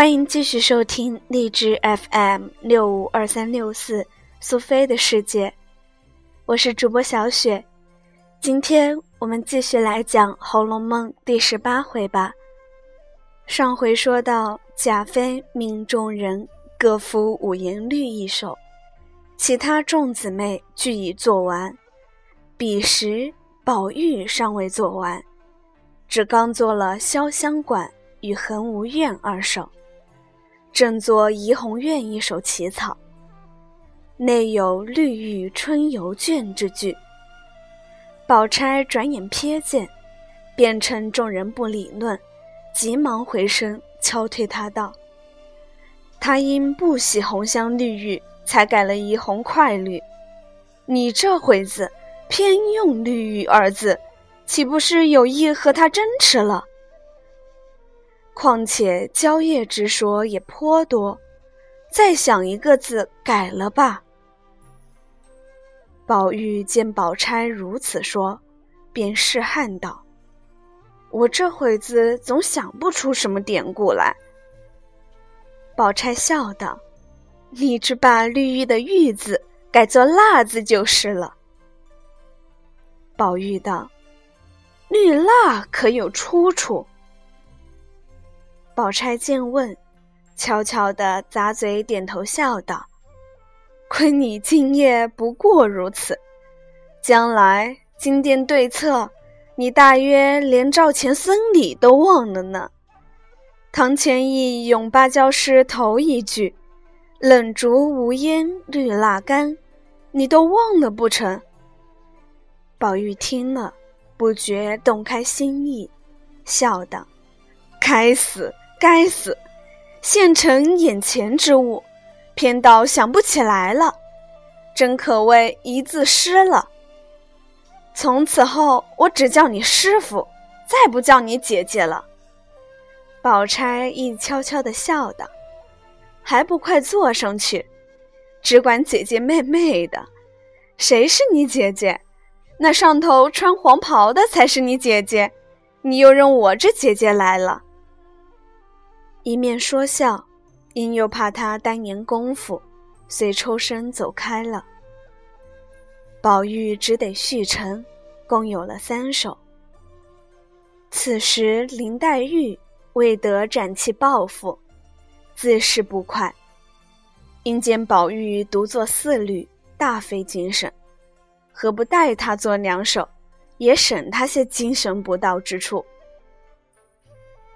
欢迎继续收听荔枝 FM 六五二三六四苏菲的世界，我是主播小雪。今天我们继续来讲《红楼梦》第十八回吧。上回说到，贾妃命众人各敷五颜绿一首，其他众姊妹俱已做完。彼时宝玉尚未做完，只刚做了潇湘馆与恒芜苑二首。正作怡红院一首起草，内有“绿玉春游卷”之句。宝钗转眼瞥见，便趁众人不理论，急忙回身敲退他道：“他因不喜红香绿玉，才改了怡红快绿。你这会子偏用绿玉二字，岂不是有意和他争持了？”况且蕉叶之说也颇多，再想一个字改了吧。宝玉见宝钗如此说，便试汉道：“我这会子总想不出什么典故来。”宝钗笑道：“你只把绿玉的‘玉’字改作‘蜡’字就是了。”宝玉道：“绿蜡可有出处？”宝钗见问，悄悄地咂嘴点头，笑道：“亏你今夜不过如此，将来金殿对策，你大约连赵钱孙李都忘了呢。堂前意咏芭蕉诗头一句‘冷烛无烟绿蜡干’，你都忘了不成？”宝玉听了，不觉动开心意，笑道：“该死！”该死！现成眼前之物，偏倒想不起来了，真可谓一字失了。从此后，我只叫你师傅，再不叫你姐姐了。宝钗亦悄悄地笑道：“还不快坐上去，只管姐姐妹妹的。谁是你姐姐？那上头穿黄袍的才是你姐姐。你又认我这姐姐来了。”一面说笑，因又怕他单言功夫，遂抽身走开了。宝玉只得续成，共有了三首。此时林黛玉未得展气抱负，自是不快，因见宝玉独作四律，大费精神，何不代他做两首，也省他些精神不到之处？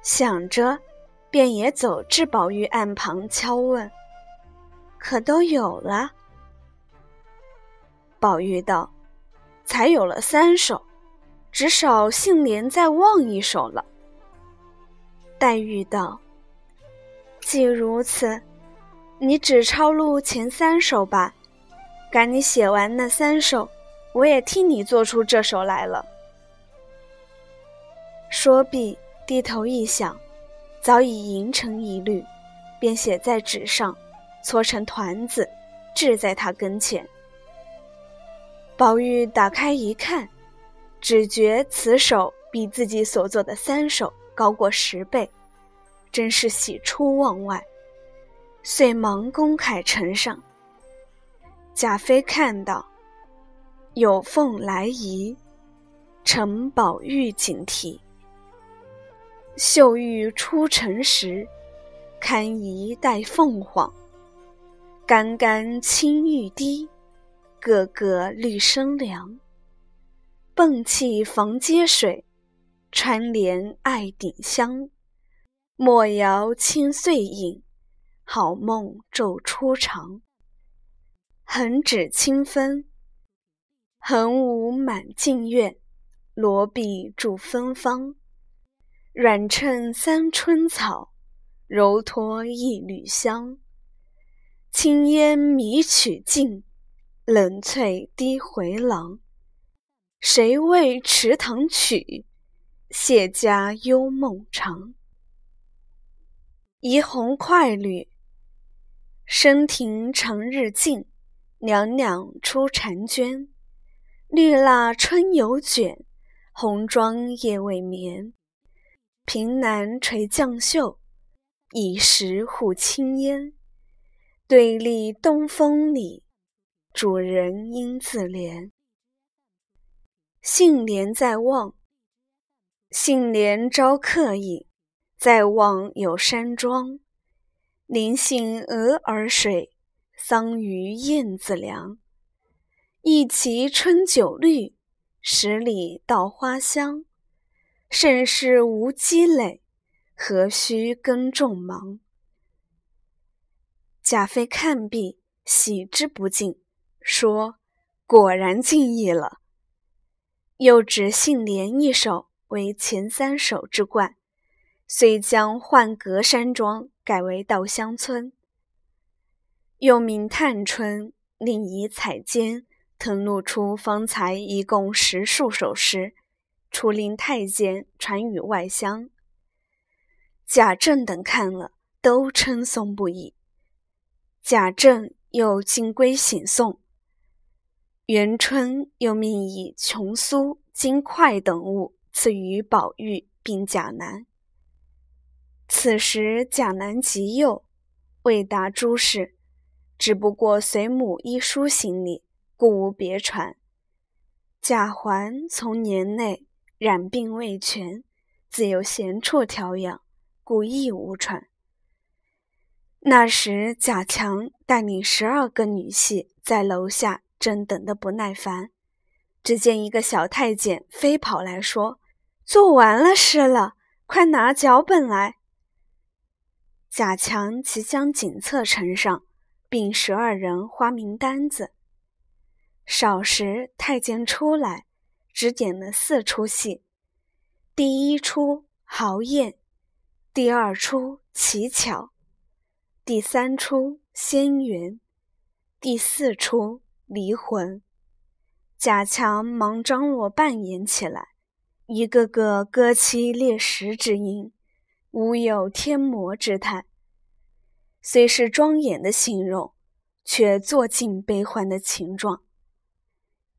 想着。便也走至宝玉案旁敲问：“可都有了？”宝玉道：“才有了三首，只少杏帘再忘一首了。”黛玉道：“既如此，你只抄录前三首吧。赶你写完那三首，我也替你做出这首来了。”说毕，低头一想。早已吟成一律，便写在纸上，搓成团子，置在他跟前。宝玉打开一看，只觉此首比自己所做的三首高过十倍，真是喜出望外，遂忙公楷呈上。贾妃看到，有凤来仪，承宝玉锦题。秀玉出尘时，堪宜带凤凰。竿竿青玉滴，个个绿生凉。迸气防接水，穿帘爱顶香。莫摇清碎影，好梦昼初长。横指清风，横舞满径院。罗臂著芬芳。软衬三春草，柔托一缕香。轻烟迷曲径，冷翠低回廊。谁为池塘曲？谢家幽梦长。怡红快绿，深庭长日静。娘娘出婵娟，绿蜡春犹卷，红妆夜未眠。凭栏垂绛袖，以石护青烟。对立东风里，主人应自怜。杏帘在望，杏帘招客矣。在望有山庄，临杏鹅儿水，桑榆燕子梁。一畦春酒绿，十里稻花香。甚是无积累，何须耕种忙？贾妃看毕，喜之不尽，说：“果然尽意了。”又指杏帘一首为前三首之冠，遂将浣阁山庄改为稻香村。又名探春另以彩笺誊录出方才一共十数首诗。除令太监传与外乡，贾政等看了，都称颂不已。贾政又进归省诵，元春又命以琼酥、金块等物赐予宝玉，并贾南。此时贾南极幼，未达诸事，只不过随母一书行礼，故无别传。贾环从年内。染病未痊，自有闲处调养，故亦无传。那时贾强带领十二个女戏在楼下，正等得不耐烦，只见一个小太监飞跑来说：“做完了诗了，快拿脚本来。”贾强即将锦册呈上，并十二人花名单子。少时太监出来。只点了四出戏：第一出豪宴，第二出奇巧，第三出仙缘，第四出离魂。贾强忙张罗扮演起来，一个个歌妻裂食之音，无有天魔之态。虽是庄严的形容，却做尽悲欢的情状。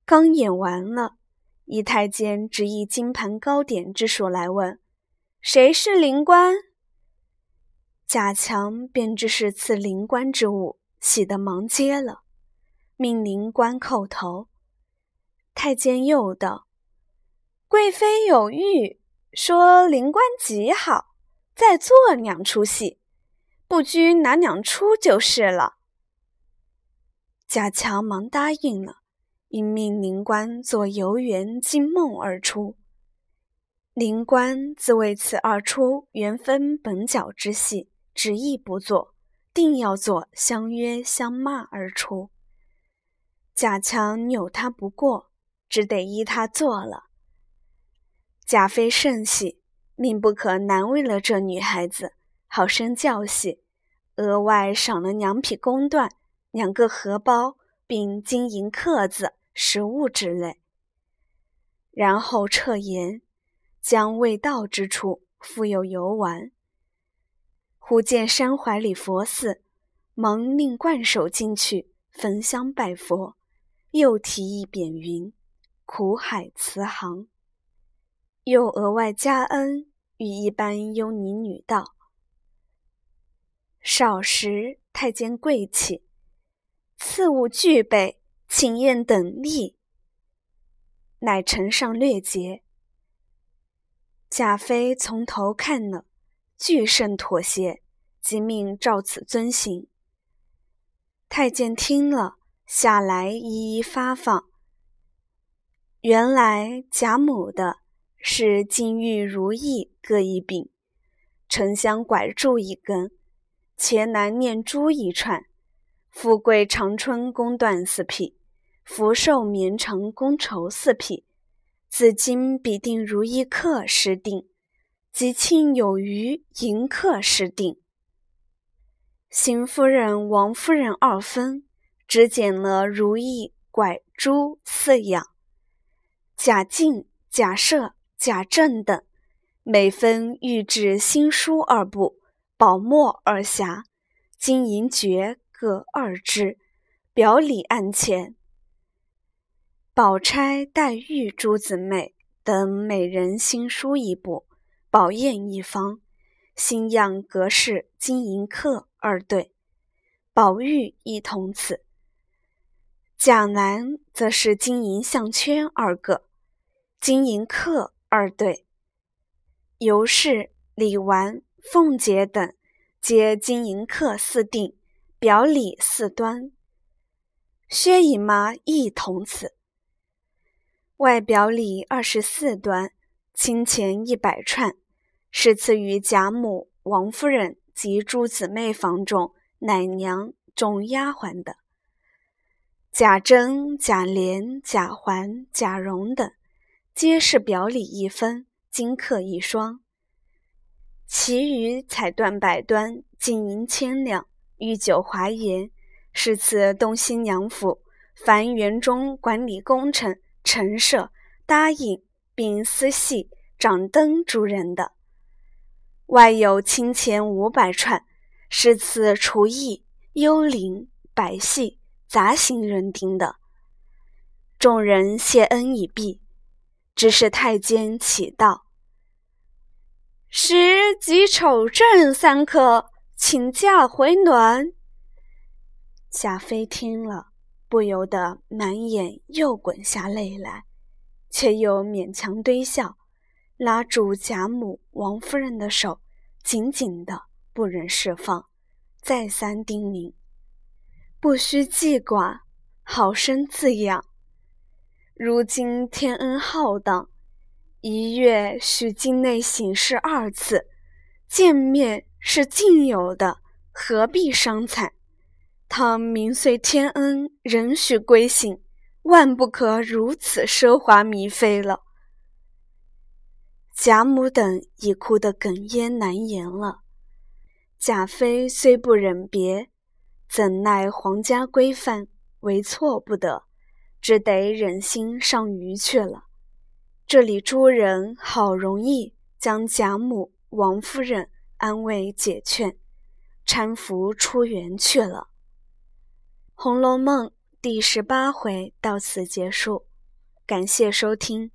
刚演完了。一太监执一金盘糕点之书来问：“谁是灵官？”贾强便知是赐灵官之物，喜得忙接了，命灵官叩头。太监又道：“贵妃有谕，说灵官极好，再做两出戏，不拘哪两出就是了。”贾强忙答应了。因命灵官作游园惊梦而出。灵官自为此二出原分本角之戏，执意不做，定要做相约相骂而出。贾强扭他不过，只得依他做了。贾妃甚喜，命不可难为了这女孩子，好生教戏，额外赏了两匹宫缎、两个荷包，并金银刻子。食物之类，然后撤言，将未到之处复有游玩。忽见山怀里佛寺，忙令冠守进去焚香拜佛，又提议匾云“苦海慈航”，又额外加恩与一般优尼女道：“少时太监贵气，次物具备。”请宴等例，乃呈上略节。贾妃从头看了，俱甚妥协，即命照此遵行。太监听了，下来一一发放。原来贾母的是金玉如意各一柄，沉香拐柱一根，茄南念珠一串，富贵长春宫缎四匹。福寿绵长宫绸四匹，紫金比定如意刻十锭，吉庆有余迎客十锭。邢夫人、王夫人二分，只捡了如意拐珠四样。贾敬、贾赦、贾政等，每分御制新书二部，宝墨二匣，金银爵各二只，表里案前。宝钗、黛玉诸姊妹等每人新书一部，宝砚一方，新样格式金银刻二对，宝玉一同此。贾兰则是金银项圈二个，金银刻二对。尤氏、李纨、凤姐等皆金银刻四锭，表里四端。薛姨妈亦同此。外表里二十四端，金钱一百串，是赐予贾母、王夫人及诸姊妹房中奶娘、众丫鬟的。贾珍、贾琏、贾环、贾蓉等，皆是表里一分，金客一双。其余彩缎百端，金银千两，御酒华筵，是赐东西娘府凡园中管理工程。陈设、答应并私系、掌灯诸人的，外有清钱五百串，是赐厨艺、幽灵、百戏、杂行人丁的。众人谢恩已毕，只是太监启道：“时己丑正三刻，请假回暖。”贾妃听了。不由得满眼又滚下泪来，却又勉强堆笑，拉住贾母、王夫人的手，紧紧的不忍释放，再三叮咛：“不须记挂，好生自养。如今天恩浩荡，一月许境内省事二次，见面是尽有的，何必伤惨？”倘明遂天恩，仍许归省，万不可如此奢华靡费了。贾母等已哭得哽咽难言了。贾妃虽不忍别，怎奈皇家规范，为错不得，只得忍心上鱼去了。这里诸人好容易将贾母、王夫人安慰解劝，搀扶出园去了。《红楼梦》第十八回到此结束，感谢收听。